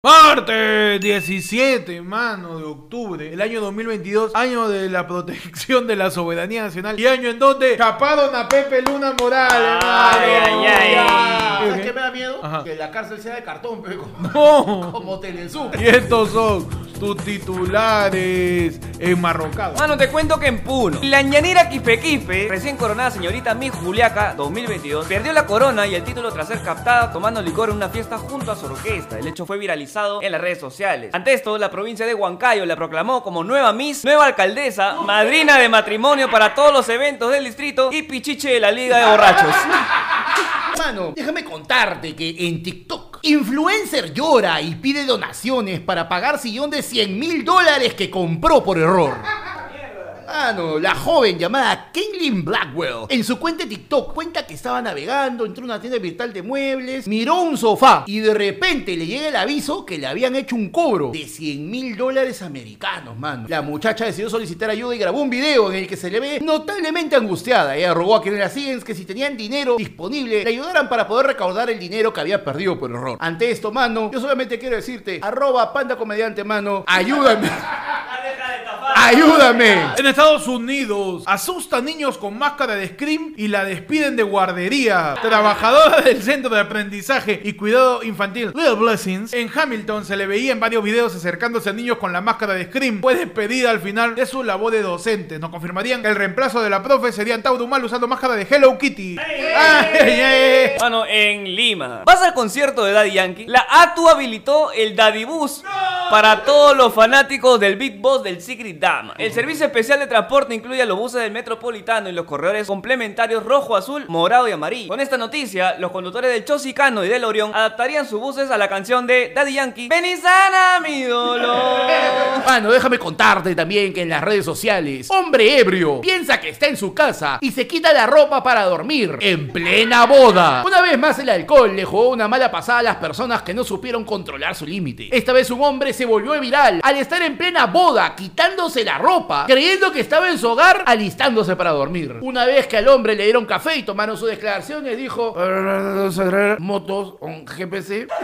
Martes 17, mano, de octubre, el año 2022, año de la protección de la soberanía nacional y año en donde chaparon a Pepe Luna Morales, Ay, mano. ay, ay. Ya. ¿Sabes qué me da miedo? Ajá. Que la cárcel sea de cartón, pero como, No. como Telesur. Y estos son tus titulares enmarrocados. Mano, te cuento que en Puno, la ñanera Quife, recién coronada señorita Miss Juliaca 2022, perdió la corona y el título tras ser captada tomando licor en una fiesta junto a su orquesta. El hecho fue viralizado en las redes sociales. Ante esto, la provincia de Huancayo la proclamó como nueva Miss, nueva alcaldesa, madrina de matrimonio para todos los eventos del distrito y pichiche de la Liga de Borrachos. Mano, déjame contarte que en TikTok, influencer llora y pide donaciones para pagar sillón de 100 mil dólares que compró por error. Mano, la joven llamada Blackwell en su cuenta de TikTok cuenta que estaba navegando, entró a una tienda virtual de muebles, miró un sofá y de repente le llega el aviso que le habían hecho un cobro de 100 mil dólares americanos, mano. La muchacha decidió solicitar ayuda y grabó un video en el que se le ve notablemente angustiada. Ella rogó a quienes la siguen que si tenían dinero disponible le ayudaran para poder recaudar el dinero que había perdido por error. Ante esto, mano, yo solamente quiero decirte, arroba panda comediante, mano, ayúdame. Ayúdame. En Estados Unidos, asustan niños con máscara de Scream y la despiden de guardería. Trabajadora del Centro de Aprendizaje y Cuidado Infantil Little Blessings, en Hamilton se le veía en varios videos acercándose a niños con la máscara de Scream. Fue despedida al final de su labor de docente. Nos confirmarían que el reemplazo de la profe sería Taudu Mal usando máscara de Hello Kitty. Ay, ay, ay. Mano, en Lima. ¿Vas al concierto de Daddy Yankee? La ATU habilitó el Daddy Bus para todos los fanáticos del Big Boss del Secret El servicio especial de transporte incluye a los buses del Metropolitano y los corredores complementarios rojo, azul, morado y amarillo. Con esta noticia, los conductores del Chosicano y del Orión adaptarían sus buses a la canción de Daddy Yankee. Sana mi dolor. Mano, déjame contarte también que en las redes sociales, hombre ebrio piensa que está en su casa y se quita la ropa para dormir en plena boda. Una vez más el alcohol le jugó una mala pasada a las personas que no supieron controlar su límite. Esta vez un hombre se volvió viral al estar en plena boda, quitándose la ropa, creyendo que estaba en su hogar, alistándose para dormir. Una vez que al hombre le dieron café y tomaron sus declaraciones, dijo: Motos, un GPC.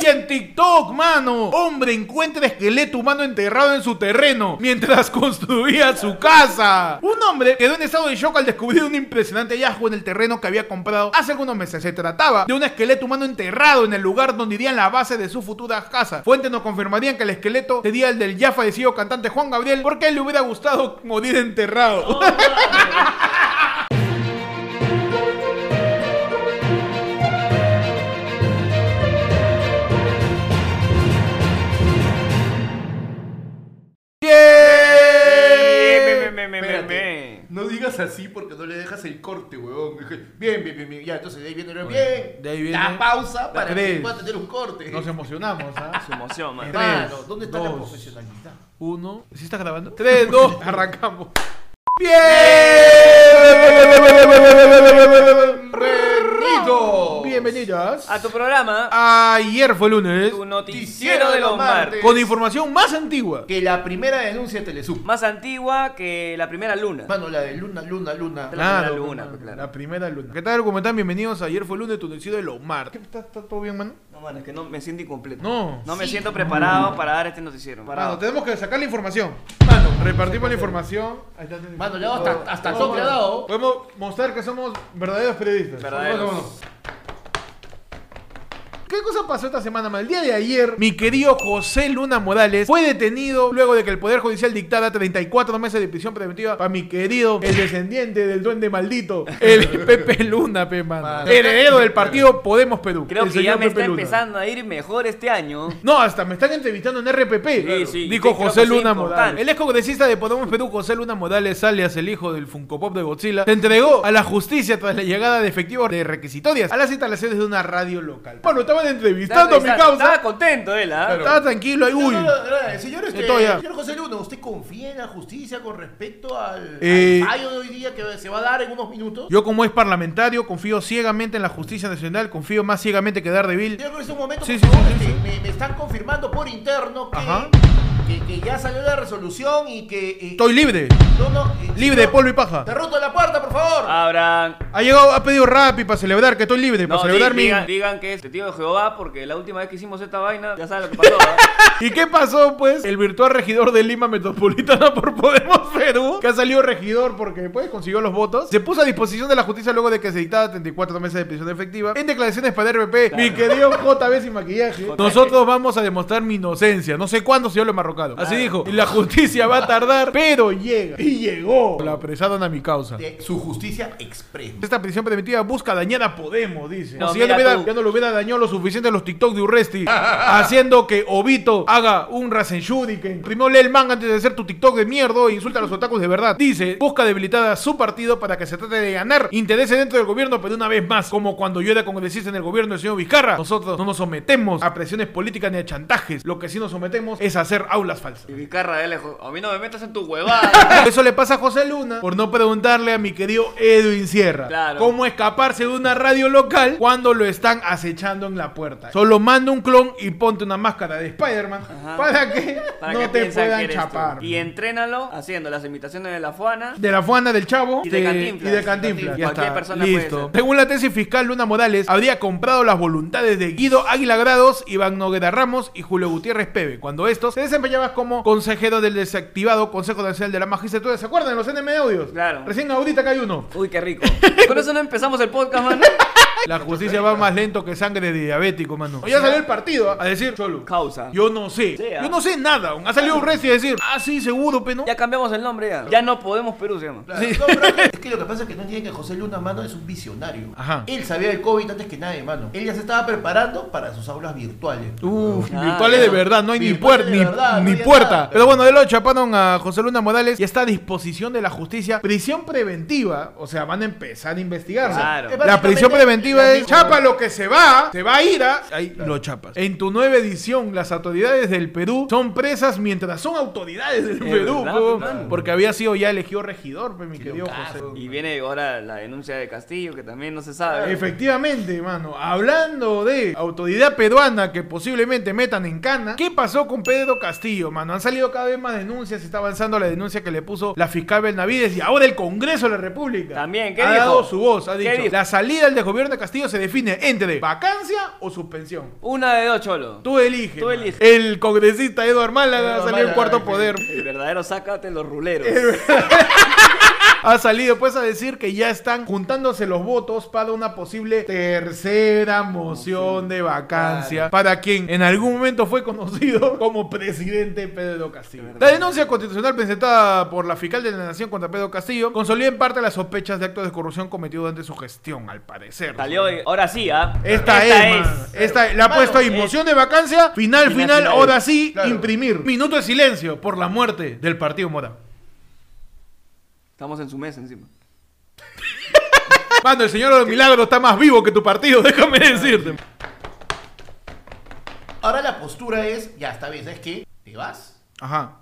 Y en TikTok, mano, hombre encuentra esqueleto humano enterrado en su terreno mientras construía su casa. Un hombre quedó en estado de shock al descubrir un impresionante hallazgo en el terreno que había comprado hace algunos meses. Se trataba de un esqueleto humano enterrado en el lugar donde iría la base de su futura casa. Fuentes nos confirmarían que el esqueleto sería el del ya fallecido cantante Juan Gabriel porque a él le hubiera gustado morir enterrado. Me. No digas así porque no le dejas el corte, weón. Bien, bien, bien, bien. Ya, entonces de ahí viene bien. de ahí viene la pausa para que pueda tener un corte. Nos emocionamos, ¿ah? Man. Tres, Hermano, ¿dónde está la profesionalidad? Uno. ¿Sí está grabando? Tres, dos, arrancamos. ¡Bien! Bienvenidos. A tu programa, Ayer fue lunes. tu noticiero de los martes. Con información más antigua. Que la primera denuncia de Telesub. Más antigua que la primera luna. Mano, la de luna, luna, luna. La primera luna, claro. La primera luna. ¿Qué tal? ¿Cómo están? Bienvenidos a Ayer fue lunes, tu noticiero de los martes. ¿Está, está todo bien, mano? No, mano, es que no me siento incompleto. No. No me Sí. siento preparado para dar este noticiero. Mano, tenemos que sacar la información. Mano, Repartimos la información. Ahí está. Mano, dado hasta, hasta No, toque le ha dado. Podemos mostrar que somos verdaderos periodistas. Verdaderos. Bueno, bueno. ¿Qué cosa pasó esta semana, man? El día de ayer, mi querido José Luna Morales fue detenido luego de que el Poder Judicial dictara 34 meses de prisión preventiva para mi querido, el descendiente del duende maldito, el Pepe Luna, pe, mano. Mano. Heredero del partido Podemos Perú. Creo el que ya me Pepe está Luna. empezando a ir mejor este año. No, hasta me están entrevistando en RPP. Sí, sí, Dijo sí, José Luna. Morales. El ex congresista de Podemos Perú, José Luna Morales, alias el hijo del Funko Pop de Godzilla, se entregó a la justicia tras la llegada de efectivos de requisitorias a las instalaciones de una radio local. Bueno, estaban entrevistando a mi Estaba- causa. Estaba contento él, ¿ah? Estaba tranquilo ahí. Uy. No, no, no, no, señor, este, José Luna, ¿usted confía en la justicia con respecto al, Eh, al fallo de hoy día que se va a dar en unos minutos? Yo como es parlamentario confío ciegamente en la justicia nacional, confío más ciegamente que Daredevil. Señor, en este momento, Sí, sí, favor, sí, sí, este, Me, me están confirmando por interno que Ajá. Que, que ya salió la resolución y que... eh, Estoy libre. no, no, eh, Libre de señor, polvo y paja. Te roto la puerta, por favor. Abran. Ha llegado, ha pedido Rappi para celebrar que estoy libre, No, para celebrar di- mi... digan, digan que es testigo de Jehová porque la última vez que hicimos esta vaina, ya sabes lo que pasó. ¿verdad? ¿Y qué pasó, pues? El virtual regidor de Lima Metropolitana por Podemos Perú, que ha salido regidor porque, pues, consiguió los votos, se puso a disposición de la justicia luego de que se dictara 34 meses de prisión efectiva en declaraciones para RPP. Mi querido JB sin maquillaje. Nosotros vamos a demostrar mi inocencia. No sé cuándo, si yo Así dijo. Y la justicia va a tardar, pero llega. Y llegó. La apresaron a mi causa. De su justicia express. Esta prisión preventiva busca dañar a Podemos, dice. No, si ya, no hubiera, ya no lo hubiera dañado lo suficiente a los TikTok de Urresti, haciendo que Obito haga un Rasenshuriken. Primero lee el manga antes de hacer tu TikTok de mierda e insulta a los otakus de verdad. Dice, busca debilitar a su partido para que se trate de ganar intereses dentro del gobierno, pero una vez más, como cuando yo era congresista en el gobierno del señor Vizcarra, nosotros no nos sometemos a presiones políticas ni a chantajes. Lo que sí nos sometemos es a hacer aulas falsas. Y Vizcarra de lejos, a mí no me metas en tu huevada. Eso le pasa a José Luna por no preguntarle a mi querido Edwin Sierra Claro. cómo escaparse de una radio local cuando lo están acechando en la puerta. Solo manda un clon y ponte una máscara de Spider-Man para que Para no que te puedan tú. chapar. Y entrénalo haciendo las imitaciones de la Fuana. De la fuana del chavo Y de Cantinflas. y de Cantinflas. Ya Cualquier está, persona puede listo. ser. Según la tesis fiscal, Luna Morales habría comprado las voluntades de Guido Águila Grados, Iván Noguera Ramos y Julio Gutiérrez Pebe, cuando estos se desempeñaban como consejero del desactivado Consejo Nacional de la Magistratura. ¿Se acuerdan? Los NM Audios. Claro. Recién ahorita acá hay uno. Uy, qué rico. Por eso no empezamos el podcast, man. La justicia va más lento que sangre de diabético, mano. Ya salió el partido a decir, Cholo, Causa. yo no sé. Sí, ¿ah? Yo no sé nada. Ha salido un y decir, ah, sí, seguro, pero no. Ya cambiamos el nombre ya. Ya no podemos Perú, se llama. Claro, no, pero es, que, lo que pasa es que no entienden que José Luna, mano, es un visionario. Ajá. Él sabía del COVID antes que nadie, mano. Él ya se estaba preparando para sus aulas virtuales. Uf, Ah, virtuales ya. de verdad, no hay ni, puer- ni, verdad, ni no hay puerta. nada. Pero bueno, de lo chaparon a José Luna Morales y está a disposición de la justicia. Prisión preventiva, o sea, van a empezar a investigar. Claro. La prisión preventiva es chapa lo que se va, se va a ir a. Ahí lo chapas. En tu nueva edición, las autoridades del Perú son presas mientras son autoridades del Es Perú, verdad, po, mano. porque había sido ya elegido regidor, pues, mi querido. José. Y viene ahora la denuncia de Castillo, que también no se sabe. Efectivamente, mano. Hablando de autoridad peruana que posiblemente metan en cana, ¿qué pasó con Pedro Castillo, mano? Han salido cada vez más denuncias, está avanzando la denuncia que le puso la fiscal Benavides y ahora el Congreso de la República. También, ¿qué ha dijo? dado su voz, ha ¿Qué dicho. dijo? La salida del desgobierno de Castillo se define entre vacancia o suspensión. Una de dos, cholo. Tú eliges. Tú eliges. El congresista Eduard Málaga Eduard salió en cuarto poder. El verdadero sácate los ruleros. ha salido pues a decir que ya están juntándose los votos para una posible tercera moción de vacancia para quien en algún momento fue conocido como presidente Pedro Castillo. La denuncia constitucional presentada por la fiscal de la Nación contra Pedro Castillo consolida en parte las sospechas de actos de corrupción cometidos durante su gestión, al parecer. Salió, ahora sí, ¿ah? Esta, es, mano. Esta la ha puesto ahí, es- moción de vacancia, final, Final, final, final. ahora sí, Claro. imprimir. Minuto de silencio por la muerte del Partido Mora. Estamos en su mesa encima. Mano, el Señor de los Milagros está más vivo que tu partido, déjame decirte. Ahora la postura es, ya está bien, ¿sabes qué? ¿Te vas Ajá.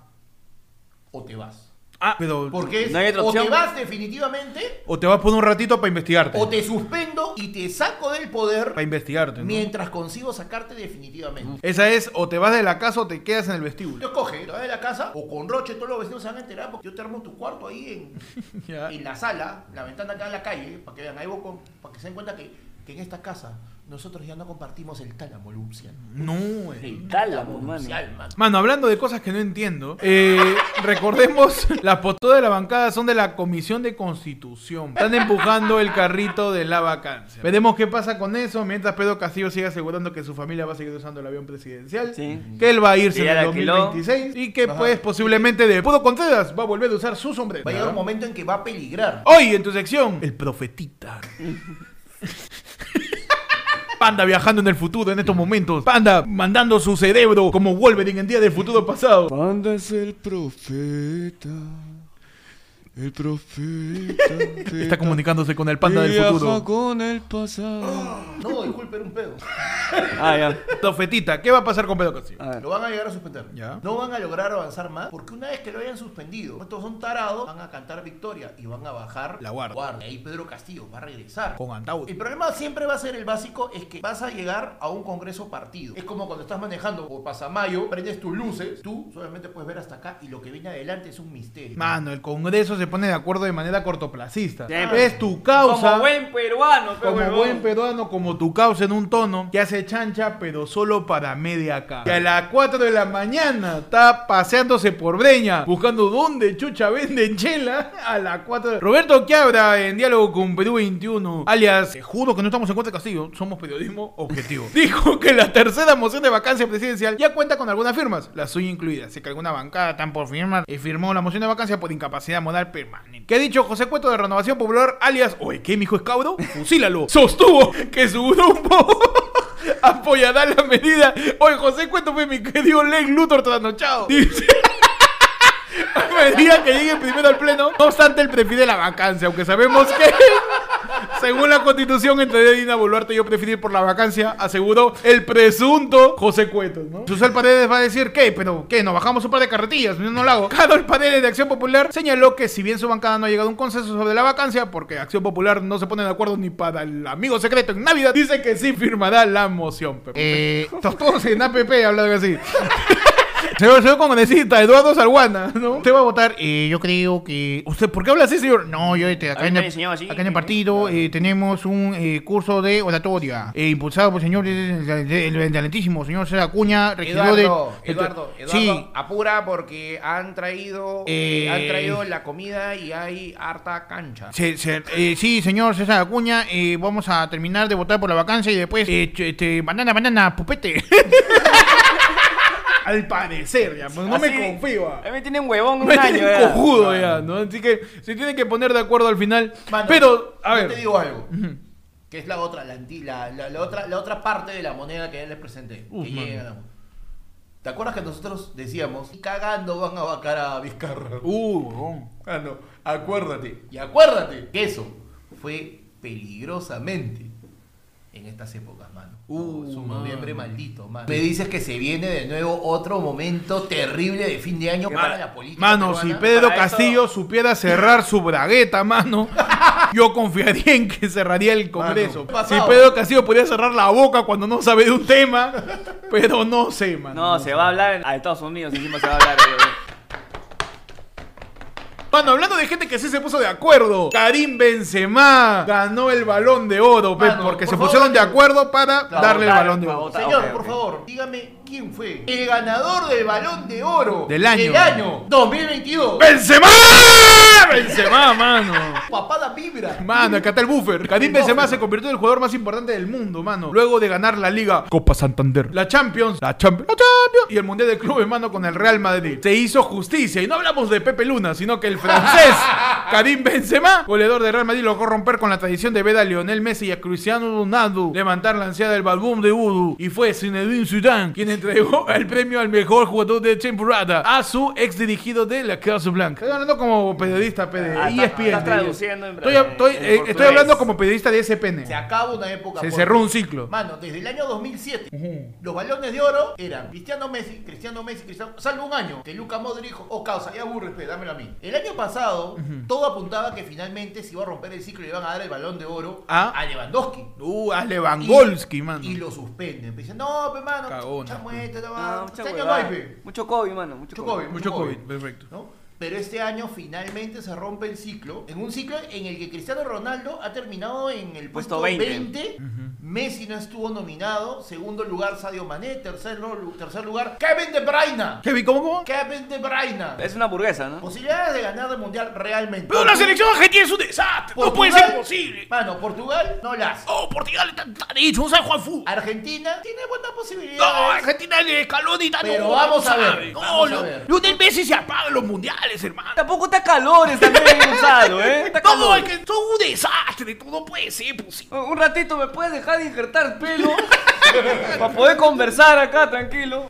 o te vas? Ah, pero. Porque es, ¿No hay otra o te vas definitivamente O te vas por un ratito para investigarte. o te suspendo y te saco del poder Para investigarte. ¿no? mientras consigo sacarte definitivamente. Esa es, o te vas de la casa o te quedas en el vestíbulo. Tú escoge, te vas de la casa o con Roche, todos los vecinos se van a enterar porque yo te armo tu cuarto ahí en, Ya. en la sala, la ventana acá en la calle, para que vean, ahí vos con- para que se den cuenta que, que en esta casa nosotros ya no compartimos el tálamo nupcial. No, eh. El tálamo, mano. nupcial. Mano, hablando de cosas que no entiendo, eh, recordemos, las posturas de la bancada son de la Comisión de Constitución. Están empujando el carrito de la vacancia. Veremos qué pasa con eso mientras Pedro Castillo sigue asegurando que su familia va a seguir usando el avión presidencial. Sí. Que él va a irse en el la alquiló. 2026 y que Ajá. pues posiblemente de Puro Contreras va a volver a usar su sombrero. Va a llegar un momento en que va a peligrar. Hoy en tu sección, el profetita. Panda viajando en el futuro en estos momentos. Panda mandando su cerebro como Wolverine en día del futuro pasado. Panda es el profeta. El profeta. Está comunicándose con el panda del viaja futuro. con el pasado. No, disculpe, era un pedo. Ah, ya. Profetita, ¿qué va a pasar con Pedro Castillo? A ver. Lo van a llegar a suspender. Ya. No van a lograr avanzar más porque una vez que lo hayan suspendido, estos son tarados, van a cantar victoria y van a bajar La guardia. Y ahí Pedro Castillo va a regresar. Con Antaud. El problema siempre va a ser el básico, es que vas a llegar a un congreso partido. Es como cuando estás manejando por Pasamayo, prendes tus luces, tú solamente puedes ver hasta acá y lo que viene adelante es un misterio. Mano, el Congreso se pone de acuerdo de manera cortoplacista. Siempre. Es tu causa. Como buen peruano, pe, Como huevón. buen peruano, como tu causa en un tono que hace chancha, pero solo para media acá. Y a las 4 de la mañana está paseándose por Breña, buscando dónde chucha venden chela. A las 4 de... Roberto Quiabra, en diálogo con Perú 21, alias, te juro que no estamos en contra de Castillo, somos periodismo objetivo. Dijo que la tercera moción de vacancia presidencial ya cuenta con algunas firmas, la suya incluida. Así que alguna bancada tan por firmar y firmó la moción de vacancia por incapacidad moral permanente. ¿Qué ha dicho José Cueto de Renovación Popular, alias, oye, ¿qué, mi hijo es cabro? Fusílalo. Sostuvo que su grupo apoyará la medida. Oye, José Cueto fue mi querido Len Luthor trasnochado. Dice. A medida que llegue primero al pleno, no obstante, él prefiere la vacancia, aunque sabemos que, según la constitución, entre Dina Boluarte y yo preferir por la vacancia, aseguró el presunto José Cueto, ¿no? Susel Paredes va a decir, ¿qué? ¿Pero qué? ¿Nos bajamos un par de carretillas? No, no lo hago. Carol Paredes de Acción Popular señaló que si bien su bancada no ha llegado a un consenso sobre la vacancia, porque Acción Popular no se pone de acuerdo ni para el amigo secreto en Navidad, dice que sí firmará la moción. Eh, todos en APP hablan así. Señor, señor congresista, Eduardo Salguana, ¿no? Usted va a votar. Eh, yo creo que. ¿Usted por qué habla así, señor? No, yo este, acá, en el, enseñaba así. acá en el partido eh, tenemos un eh, curso de oratoria eh, impulsado por el señor el, el- el talentísimo señor César Acuña, regidor Eduardo, de. Eduardo, Eduardo, Sí, apura porque han traído, Eh, han traído la comida y hay harta cancha. se- se- eh, sí, señor César Acuña, eh, vamos a terminar de votar por la vacancia y después, eh, este, banana, banana, pupete. Al parecer, ya, pues no me confío. A mí me tienen huevón un Me año. tienen ya. cojudo ya, ¿no? Así que se tienen que poner de acuerdo al final. Mano, Pero, a yo ver. te digo algo. Que es la otra, la, la, la- la otra, la otra parte de la moneda que él les presenté. Uf, que mano. llega. ¿Te acuerdas que nosotros decíamos, "Y cagando van a vacar a Vizcarra? Uh, huevón. Ah, no, acuérdate. Y acuérdate que eso fue peligrosamente en estas épocas, mano. Uh, es un noviembre maldito, mano. Me dices que se viene de nuevo otro momento terrible de fin de año para la política. Mano, si. Pedro Para eso- Castillo supiera cerrar su bragueta, mano, yo confiaría en que cerraría el Congreso. Mano, si. Pedro Castillo pudiera cerrar la boca cuando no sabe de un tema, pero no sé, mano. No, se va a hablar a Estados Unidos, encima se va a hablar. eh. Mano, hablando de gente que sí se puso de acuerdo, Karim Benzema ganó el balón de oro, pe, Mano, porque por se favor, pusieron de acuerdo para Claro, darle el claro, balón de oro. Señor, por favor, dígame quién fue el ganador del balón de oro Del año. del año 2022. ¡Benzema! Benzema, mano. Papada vibra. Mano, acá está el buffer. Karim Benzema se convirtió en el jugador más importante del mundo, mano. Luego de ganar la Liga Copa Santander, la Champions, la Champions, la Champions y el Mundial de Clubes, mano, con el Real Madrid. Se hizo justicia y no hablamos de Pepe Luna, sino que el francés Karim Benzema, goleador de Real Madrid, logró romper con la tradición de ver a Lionel Messi y a Cristiano Ronaldo levantar la ansiada del balbón de Voodoo y fue Zinedine Zidane quien entregó el premio al mejor jugador de temporada a su ex dirigido de la Casa Blanca. Estoy hablando como periodista, pe, de Ah, ESPN. estás- estás traduciendo en- Estoy, estoy- en eh, estoy hablando como periodista de SPN. Se acaba una época. Se cerró un ciclo. Mano, desde el año 2007, los balones de oro eran Cristiano Messi, Cristiano Messi, Cristiano. Salvo un año que Luca Modric dijo, oh causa, ya aburres, pe, dámelo a mí. El año pasado, todo apuntaba que finalmente se iba a romper el ciclo y le iban a dar el balón de oro Ah. a Lewandowski. Uh, a Lewandowski, mano. Y lo suspenden. Pe, Dicen, no, pe, mano, Pe. Mucho COVID, mano. Mucho, Mucho COVID. COVID. Mucho COVID. COVID, perfecto. ¿no? Pero este año finalmente se rompe el ciclo. En un ciclo en el que Cristiano Ronaldo ha terminado en el Puesto puesto 20. 20. Messi no estuvo nominado. Segundo lugar, Sadio Mané. Tercer, lu- tercer lugar, Kevin De Bruyne. Kevin, ¿cómo, cómo? Kevin De Bruyne. Es una hamburguesa, ¿no? Posibilidades de ganar el mundial realmente. Pero la selección argentina es un desastre. No puede ser posible. Mano, Portugal no la hace. Oh, Portugal está, está dicho, no sabe jugar fútbol. Argentina tiene buenas No, posibilidades. Argentina el escalón y tal. Pero no, vamos no a ver. No, vamos a lo- ver. Lionel Messi se apaga en los mundiales, hermano. Tampoco está calores también, Gonzalo, ¿eh? Está No, calor. es que un desastre. tú No puede ser posible. Un ratito me puedes dejar de injertar pelo para poder conversar acá, tranquilo.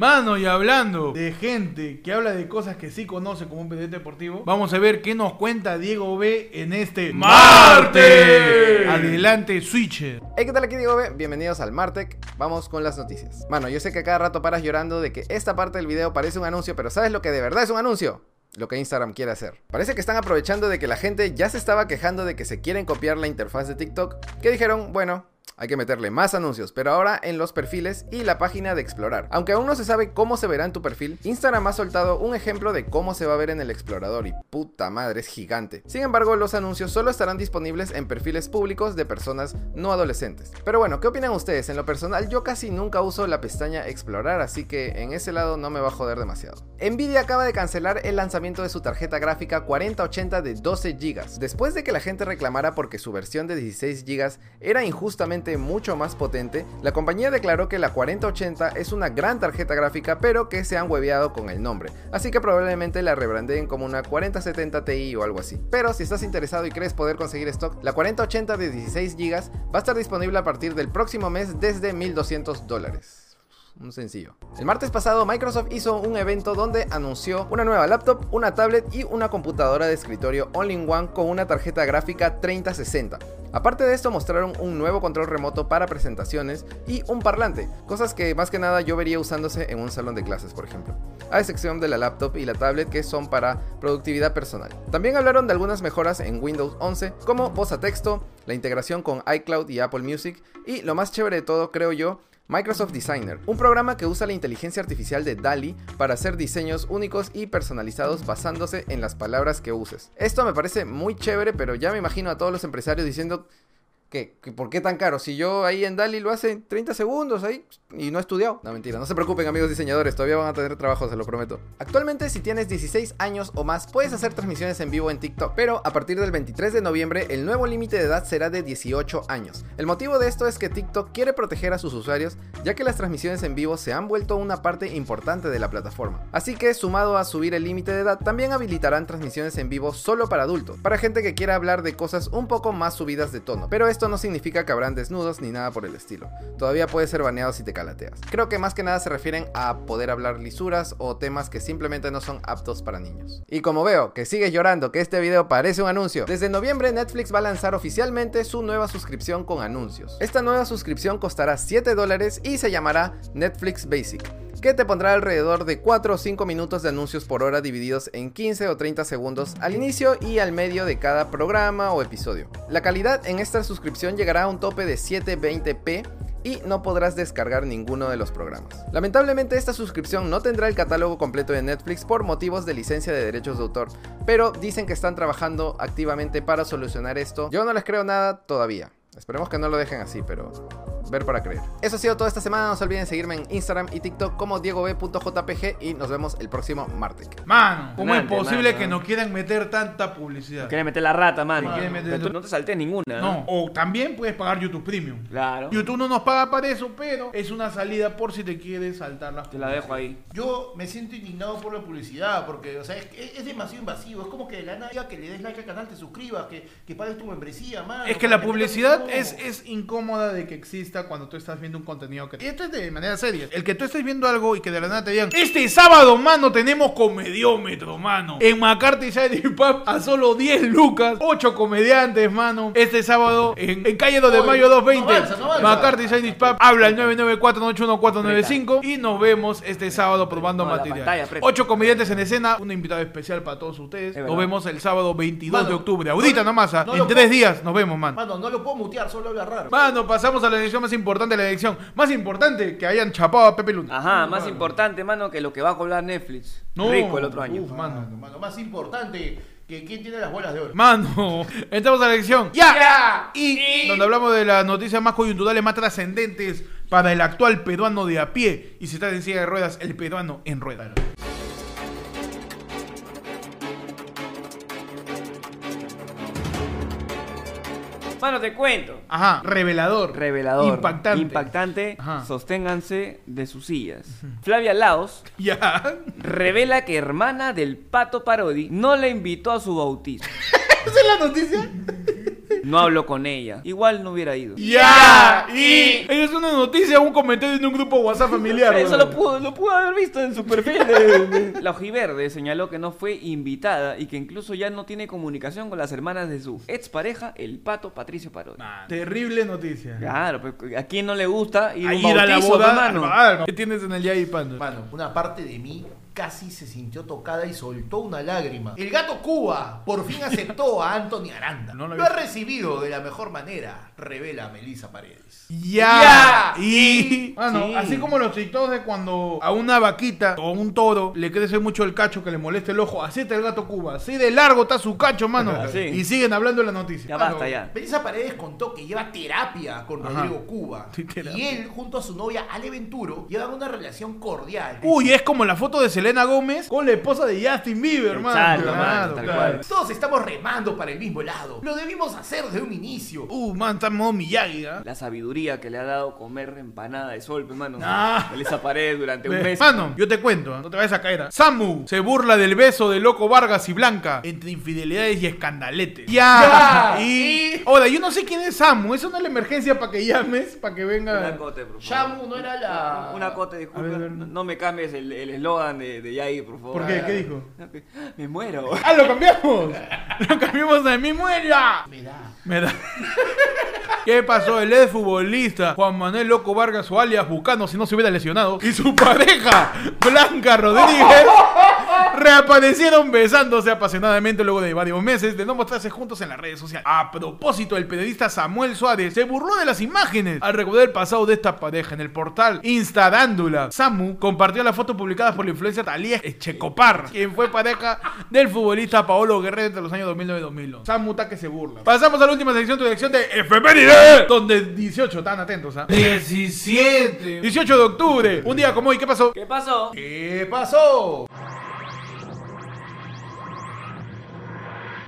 Mano, y hablando de gente que habla de cosas que sí conoce como un periodista deportivo, vamos a ver qué nos cuenta Diego B en este martes. Adelante, Switcher. Hey, ¿qué tal aquí Diego B? Bienvenidos al Martec. Vamos con las noticias. Mano, yo sé que cada rato paras llorando de que esta parte del video parece un anuncio, pero ¿sabes lo que de verdad es un anuncio? Lo que Instagram quiere hacer. Parece que están aprovechando de que la gente ya se estaba quejando de que se quieren copiar la interfaz de TikTok, que dijeron, bueno, hay que meterle más anuncios, pero ahora en los perfiles y la página de explorar. Aunque aún no se sabe cómo se verá en tu perfil, Instagram ha soltado un ejemplo de cómo se va a ver en el explorador y puta madre, es gigante. Sin embargo, los anuncios solo estarán disponibles en perfiles públicos de personas no adolescentes. Pero bueno, ¿qué opinan ustedes? En lo personal, yo casi nunca uso la pestaña explorar, así que en ese lado no me va a joder demasiado. Nvidia acaba de cancelar el lanzamiento de su tarjeta gráfica 4080 de 12 GB, después de que la gente reclamara porque su versión de 16 GB era injustamente mucho más potente, la compañía declaró que la 4080 es una gran tarjeta gráfica, pero que se han hueveado con el nombre, así que probablemente la rebrandeen como una 4070 Ti o algo así. Pero si estás interesado y crees poder conseguir stock, la 4080 de 16 GB va a estar disponible a partir del próximo mes desde 1200 dólares un sencillo. El martes pasado Microsoft hizo un evento donde anunció una nueva laptop, una tablet y una computadora de escritorio all-in-one con una tarjeta gráfica 3060. Aparte de esto mostraron un nuevo control remoto para presentaciones y un parlante, cosas que más que nada yo vería usándose en un salón de clases por ejemplo, a excepción de la laptop y la tablet que son para productividad personal. También hablaron de algunas mejoras en Windows 11 como voz a texto, la integración con iCloud y Apple Music y lo más chévere de todo creo yo Microsoft Designer, un programa que usa la inteligencia artificial de DALI para hacer diseños únicos y personalizados basándose en las palabras que uses. Esto me parece muy chévere, pero ya me imagino a todos los empresarios diciendo ¿Qué? ¿Por qué tan caro? Si yo ahí en Dali lo hace en 30 segundos ahí y no he estudiado. No, mentira, no se preocupen amigos diseñadores, todavía van a tener trabajo, se lo prometo. Actualmente si tienes 16 años o más puedes hacer transmisiones en vivo en TikTok, pero a partir del 23 de noviembre el nuevo límite de edad será de 18 años. El motivo de esto es que TikTok quiere proteger a sus usuarios ya que las transmisiones en vivo se han vuelto una parte importante de la plataforma. Así que sumado a subir el límite de edad también habilitarán transmisiones en vivo solo para adultos, para gente que quiera hablar de cosas un poco más subidas de tono. Pero esto no significa que habrán desnudos ni nada por el estilo. Todavía puede ser baneado si te calateas. Creo que más que nada se refieren a poder hablar lisuras o temas que simplemente no son aptos para niños. Y como veo que sigues llorando que este video parece un anuncio, desde noviembre Netflix va a lanzar oficialmente su nueva suscripción con anuncios. Esta nueva suscripción costará 7 dólares y se llamará Netflix Basic que te pondrá alrededor de 4 o 5 minutos de anuncios por hora divididos en 15 o 30 segundos al inicio y al medio de cada programa o episodio. La calidad en esta suscripción llegará a un tope de 720p y no podrás descargar ninguno de los programas. Lamentablemente esta suscripción no tendrá el catálogo completo de Netflix por motivos de licencia de derechos de autor, pero dicen que están trabajando activamente para solucionar esto. Yo no les creo nada todavía. Esperemos que no lo dejen así, pero ver para creer. Eso ha sido toda esta semana. No se olviden seguirme en Instagram y TikTok como diegob.jpg y nos vemos el próximo martes. Mano, ¿cómo es posible mano. que no quieran meter tanta publicidad? Quieren meter la rata, mano. Quieren meter- Pero tú no te saltes ninguna. No, o también puedes pagar YouTube Premium. Claro. YouTube no nos paga para eso, pero es una salida por si te quieres saltar las Te la dejo ahí. Yo me siento indignado por la publicidad, porque, o sea, es, es- es demasiado invasivo. Es como que de la nada que le des like al canal, te suscribas, que, que pagues tu membresía, mano. Es que la publicidad es incómoda de que exista cuando tú estás viendo un contenido que... Y esto es de manera seria. El que tú estés viendo algo y que de la nada te digan, este sábado, mano, tenemos comediómetro, mano. En McCarthy Shady Pub a solo 10 lucas, 8 comediantes, mano. Este sábado en, en calle 2 de Oye, mayo 220, no no. McCarthy Shady Pub, habla el 994-981-495 y nos vemos este sábado probando No, material. pantalla, aprieta. 8 comediantes en escena, un invitado especial para todos ustedes. Es Nos vemos el sábado 22 de Mano, octubre. Ahorita no- nomás, ah, en lo 3 puedo- días nos vemos, man. Mano, no lo puedo mutear, solo habla raro. Mano, pasamos a la elección más importante de la elección. Más importante que hayan chapado a Pepe Luna. Ajá, más importante, mano, que lo que va a cobrar Netflix. No. Rico el otro año. Uf, mano. Mano, más importante que quién tiene las bolas de oro. Mano, entramos a la elección. ¡Ya! Y, donde hablamos de las noticias más coyunturales, más trascendentes para el actual peruano de a pie. Y si está en silla de ruedas, el peruano en ruedas. Mano, te cuento. Ajá, revelador. Revelador. Impactante. Impactante. Ajá. Sosténganse de sus sillas. Flavia Laos Ya. revela que hermana del pato Parodi no le invitó a su bautizo. ¿Esa es la noticia? No hablo con ella. Igual no hubiera ido. ¡Ya! Y es una noticia, un comentario en un grupo WhatsApp familiar. Eso lo pudo, lo pudo haber visto en su perfil. de- de- La ojiverde señaló que no fue invitada y que incluso ya no tiene comunicación con las hermanas de su expareja, el pato Patricio Parodi. Man, Terrible noticia. Claro, pues, ¿a quién no le gusta ir a un ir a la bautizo, boda. hermano? Ah, ¿Qué tienes en el Yay Panda? Mano, una parte de mí casi se sintió tocada y soltó una lágrima. El gato Cuba por fin aceptó a Anthony Aranda. No lo lo ha recibido de la mejor manera, revela Melissa Paredes. Ya. Ya. Y. Bueno, Sí. así como los TikToks de cuando a una vaquita o a un toro le crece mucho el cacho que le molesta el ojo. Así está el gato Cuba. Así de largo está su cacho, mano. Sí. Y siguen hablando de la noticia. Ya Mano, basta ya. Melissa Paredes contó que lleva terapia con Ajá. Rodrigo Cuba. Sí, y él, junto a su novia Ale Venturo, llevan una relación cordial. Uy, es como la foto de Selena Gómez con la esposa de Justin Bieber, hermano. Exacto, mano, tal cual. Todos estamos remando para el mismo lado. Lo debimos hacer desde un inicio. Uh, man, está en modo Miyagi, ¿ah? La sabiduría que le ha dado comer empanada de sol, pues, mano. Ah. Melissa Paredes durante un mes. Mano, yo te cuento, ¿ah? no te vayas a caer. ¿ah? Samu se burla del beso de Loco Vargas y Blanca entre infidelidades y escandaletes. Ya. Ya. Y. Ahora, yo no sé quién es Samu. Eso no es la emergencia para que llames, para que venga. Una cote, por favor. Shamu no era la. Una cote, disculpa. No, no me cambies el el eslogan de, de Yair, por favor. ¿Por qué? ¿Qué dijo? Me muero. ¡Ah, lo cambiamos! ¡Lo cambiamos de mi muera! Me da. Me da. ¿Qué pasó? El ex futbolista Juan Manuel Loco Vargas o alias Bucano si no se hubiera lesionado y su pareja Blanca Rodríguez reaparecieron besándose apasionadamente luego de varios meses de no mostrarse juntos en las redes sociales. A propósito, el periodista Samuel Suárez se burló de las imágenes al recordar el pasado de esta pareja en el portal Instadándula. Samu compartió la foto publicada por la influencia Talía Echecopar, quien fue pareja del futbolista Paolo Guerrero entre los años 2009 y 2011. Samu está que se burla. Pasamos a la última sección, tu sección de efeméride, donde 18, están atentos, ¿ah? 17. 18 de octubre, un día como hoy, ¿qué pasó? ¿Qué pasó? ¿Qué pasó?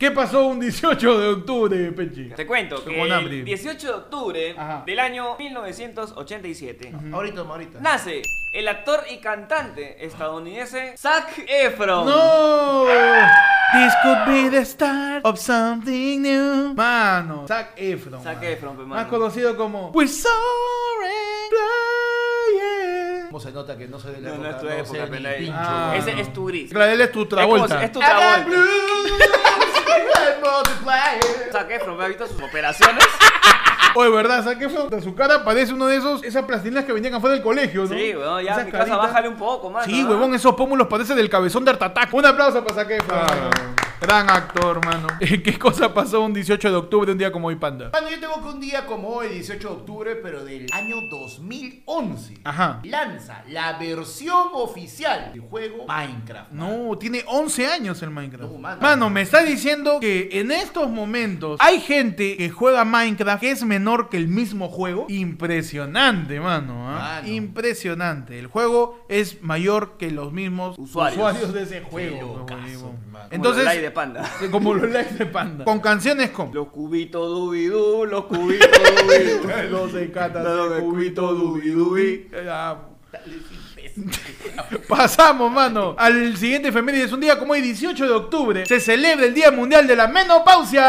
¿Qué pasó un 18 de octubre, Pechi? Te cuento que el 18 de octubre Ajá. del año 1987 Ahorita, ahorita. nace el actor y cantante estadounidense Zac Efron. No. This could be the start of something new. Mano, Zac Efron. Zac mano. Efron, Más mano. conocido como We're sorry playing. ¿Cómo se nota que no soy de la No, no época? es tu época, pincho, Ah. Ese es tu gris. Claro, él es tu Es como Travolta. Es tu Travolta. Multiply. Zac Efron, ¿me has visto sus operaciones? Oye, ¿verdad? Zac Efron? De su cara parece uno de esos, esas plastilinas que venían afuera del colegio, ¿no? Sí, weón, ya Esa mi casa carita. bájale un poco, mano. Sí, ¿ah? huevón, esos pómulos parecen del cabezón de Art Attack. Un aplauso para Zac Efron. Gran actor, mano. ¿Qué cosa pasó un 18 de octubre, un día como hoy, Panda? Bueno, yo tengo que un día como hoy, 18 de octubre, pero del año 2011, Ajá. lanza la versión oficial del juego Minecraft. mano. No, tiene 11 años el Minecraft. No, mano. mano, me está diciendo que en estos momentos hay gente que juega Minecraft que es menor que el mismo juego. Impresionante, mano. ¿ah? Mano. Impresionante. El juego es mayor que los mismos Usuarios. usuarios, de ese juego. locazo, huevón. hermano. Como Entonces, panda. como los likes de Panda. Con canciones como... Los cubitos dubidú, los cubitos dubidú. Los de Cata, Los de cubito, dubi, dubi. Ah, Pasamos, mano, al siguiente efeméride. Es un día como hoy, 18 de octubre. Se celebra el Día Mundial de la Menopausia.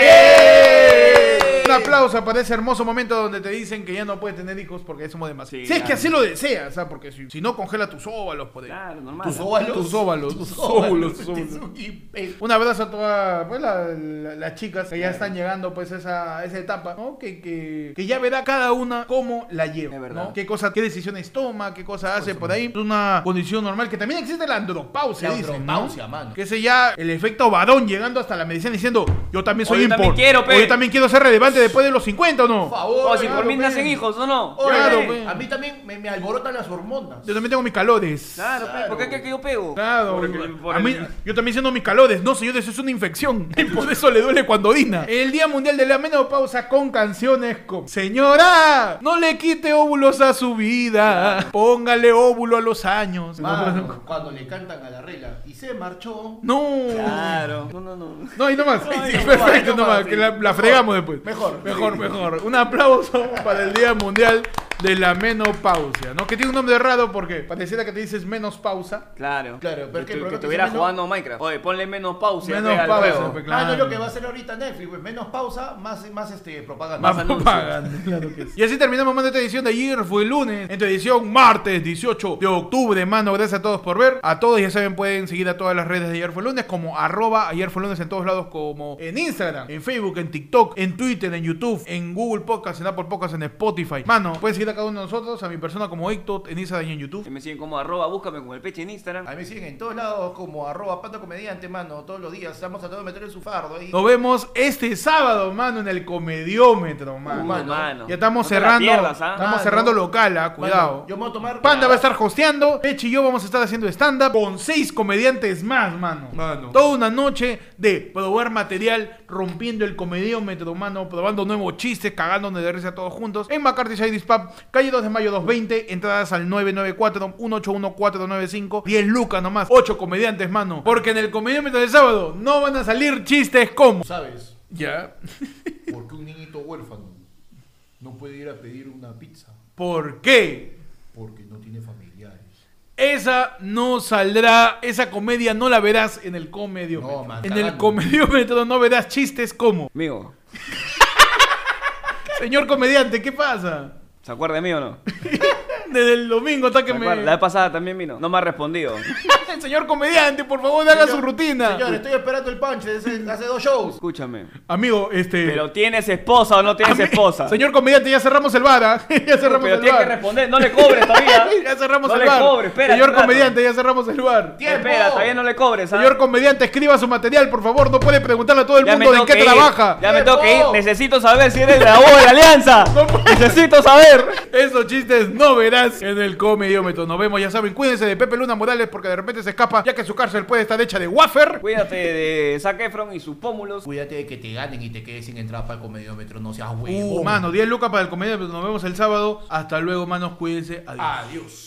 ¡Yeah! Un aplauso para ese hermoso momento donde te dicen que ya no puedes tener hijos porque somos demasiados. Sí, si es que claro. así lo deseas, ¿sabes? Porque si, si no, congela tus óvalos por ahí. Claro, normal. Tus óvalos. Tus óvalos. Tus Tus es un abrazo a todas pues, la- la- las chicas que ya están llegando pues a esa, a esa etapa, ¿no? Que, que, que ya verá cada una cómo la lleva, Es verdad. ¿no? Qué cosa, qué decisiones toma, qué cosa hace por ahí. Es una condición normal que también existe la andropausia, La dicen, andropausia, ¿no? mano. Que ese ya el efecto varón llegando hasta la medicina diciendo, yo también soy O yo yo también quiero ser relevante después de los 50 o no. Por favor. O si Claro, por mí pe. nacen hijos, ¿o no? Oye, Claro, pe. a mí también me, me alborotan las hormonas. Yo también tengo mis calores. Claro, pe, ¿por qué crees que yo pego? Claro, Porque- por a el- mí, yo también siendo mis calores, no señores, eso es una infección. Y por eso le duele cuando orina. El Día Mundial de la Menopausa con canciones como Señora, no le quite óvulos a su vida, póngale óvulo a los años. Mano, cuando le cantan a la regla y se marchó. No. Claro. No, no, no. No, y no más. Ay, Sí, no, perfecto, no no más, más, sí. que la, la Mejor. fregamos después. Mejor. Mejor, mejor. Un aplauso para el Día Mundial de la menopausia, ¿no? Que tiene un nombre raro porque pareciera que te dices menos pausa. Claro. Claro, pero que, ¿qué? tu- ¿Por que qué estuviera menos? jugando Minecraft. Oye, ponle menos pausa. Menos pega el pausa, pe- Ah, no, lo que va a hacer ahorita Netflix, güey. Menos pausa, más, más este, propaganda. Más anuncios. propaganda, claro que sí. Y así terminamos, mano, esta edición de ayer. Fue el lunes. En tu edición, martes 18 de octubre, mano. Gracias a todos por ver. A todos, ya saben, pueden seguir a todas las redes de ayer fue lunes, como arroba ayer fue lunes en todos lados, como en Instagram, en Facebook, en TikTok, en Twitter, en YouTube, en Google Podcast, en Apple Podcast, en Spotify. Mano, pueden seguir a cada uno de nosotros, a mi persona como Héctor, en Instagram y en YouTube. Que me siguen como arroba, búscame como el peche en Instagram. A mí me siguen en todos lados como arroba pato comediante, mano, todos los días. Estamos tratando de meter el su fardo ahí. Nos vemos este sábado, mano, en el comediómetro, Uh, mano. mano. Ya estamos No cerrando, pierdas, ¿ah? estamos Mano. cerrando local, ah, Mano, cuidado. yo me voy a tomar. Panda va a estar hosteando, Pechi y yo vamos a estar haciendo stand-up con seis comediantes más, mano. Mano. Toda una noche de probar material, rompiendo el comediómetro, mano, probando nuevos chistes, cagándonos de risa todos juntos. En McCarthy Shadys Pub, calle 2 de mayo 220, entradas al 994-181-495, 10 lucas nomás, 8 comediantes, mano. Porque en el comediómetro del sábado no van a salir chistes como... ¿Sabes Ya. por qué un niñito huérfano no puede ir a pedir una pizza? ¿Por qué? Porque no tiene familiares. Esa no saldrá, esa comedia no la verás en el comediómetro. No, man, en el cagando. comediómetro no verás chistes como. Amigo, Señor comediante, ¿qué pasa? ¿Se acuerda de mí o no? Desde el domingo hasta que ¿Se me... La vez pasada también vino. No me ha respondido. El señor comediante, por favor, haga su rutina. Señor, estoy esperando el punch desde hace dos shows. Escúchame. Amigo, este... ¿Pero tienes esposa o no tienes ami- esposa? Señor comediante, ya cerramos el bar, ¿ah? ya cerramos Pero el tienes bar. que responder. No le cobres todavía. ya cerramos no el le bar. cobres, espera. Señor comediante, ya cerramos el bar. ¡Tiempo! Espera, todavía no le cobres. ¿ah? Señor comediante, escriba su material, por favor. No puede preguntarle a todo el Ya mundo tengo qué ir. trabaja. Ya me tengo que ir. Necesito saber si eres de la voz de la alianza. Necesito saber. Esos chistes no en el comediómetro. Nos vemos, ya saben. Cuídense de Pepe Luna Morales porque de repente se escapa, ya que su cárcel puede estar hecha de wafer. Cuídate de Zac Efron y sus pómulos. Cuídate de que te ganen y te quedes sin entrada para el comediómetro. No seas Uh, huevón. mano, 10 lucas para el comediómetro. Nos vemos el sábado. Hasta luego, manos. Cuídense. Adiós. Adiós.